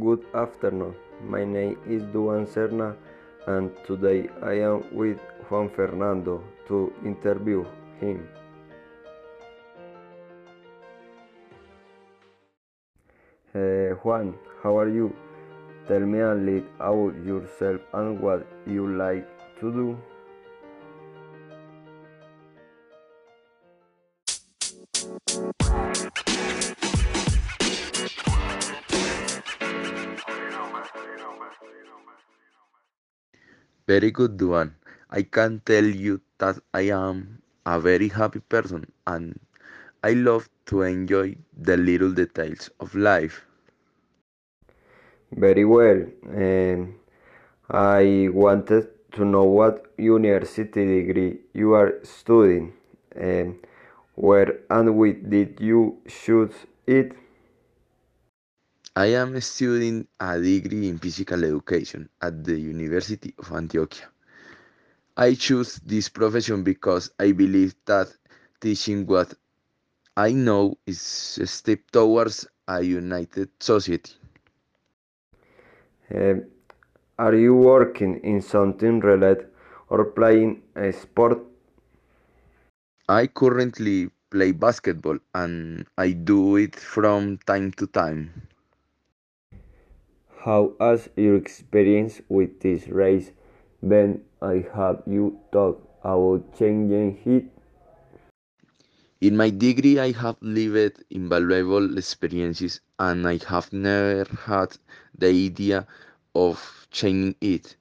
Good afternoon. My name is Duan Serna, and today I am with Juan Fernando to interview him. Uh, Juan, how are you? Tell me a little about yourself and what you like to do. Very good one. I can tell you that I am a very happy person and I love to enjoy the little details of life. Very well. Um, I wanted to know what university degree you are studying. Um, where and with did you choose it? I am studying a degree in physical education at the University of Antioquia. I choose this profession because I believe that teaching what I know is a step towards a united society. Um, are you working in something related or playing a sport? I currently play basketball and I do it from time to time. How has your experience with this race been? I have you talk about changing it. In my degree, I have lived invaluable experiences and I have never had the idea of changing it.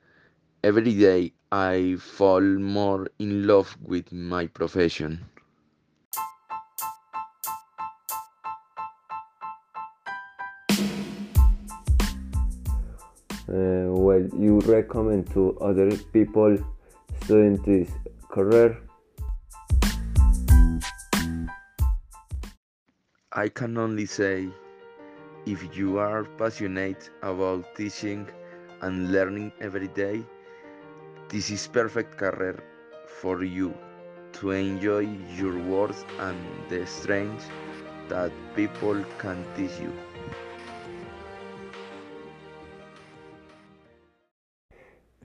Every day, I fall more in love with my profession. Uh, you recommend to other people studying this career? I can only say if you are passionate about teaching and learning every day, this is perfect career for you to enjoy your words and the strength that people can teach you.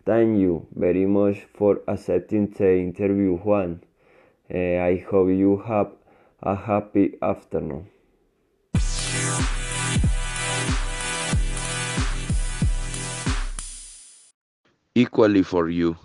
Thank you very much for accepting the interview, Juan. Uh, I hope you have a happy afternoon. Equally for you.